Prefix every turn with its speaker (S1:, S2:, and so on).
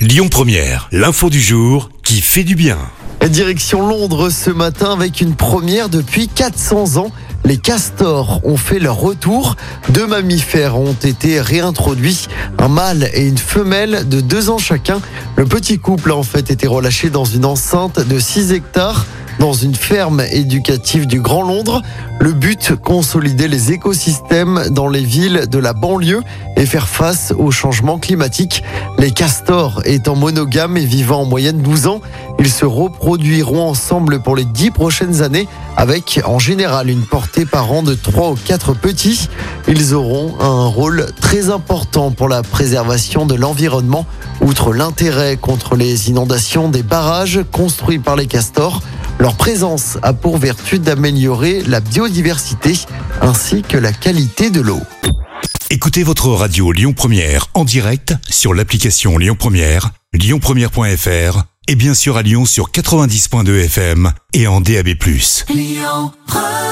S1: Lyon Première, l'info du jour qui fait du bien.
S2: Direction Londres ce matin avec une première depuis 400 ans. Les castors ont fait leur retour. Deux mammifères ont été réintroduits, un mâle et une femelle de deux ans chacun. Le petit couple a en fait été relâché dans une enceinte de 6 hectares dans une ferme éducative du Grand Londres. Le but, consolider les écosystèmes dans les villes de la banlieue et faire face au changement climatique. Les castors étant monogames et vivant en moyenne 12 ans, ils se reproduiront ensemble pour les 10 prochaines années avec en général une portée par an de 3 ou 4 petits. Ils auront un rôle très important pour la préservation de l'environnement, outre l'intérêt contre les inondations des barrages construits par les castors. Leur présence a pour vertu d'améliorer la biodiversité ainsi que la qualité de l'eau.
S1: Écoutez votre radio Lyon Première en direct sur l'application Lyon Première, lyonpremière.fr et bien sûr à Lyon sur 90.2 FM et en DAB+.
S3: Lyon Première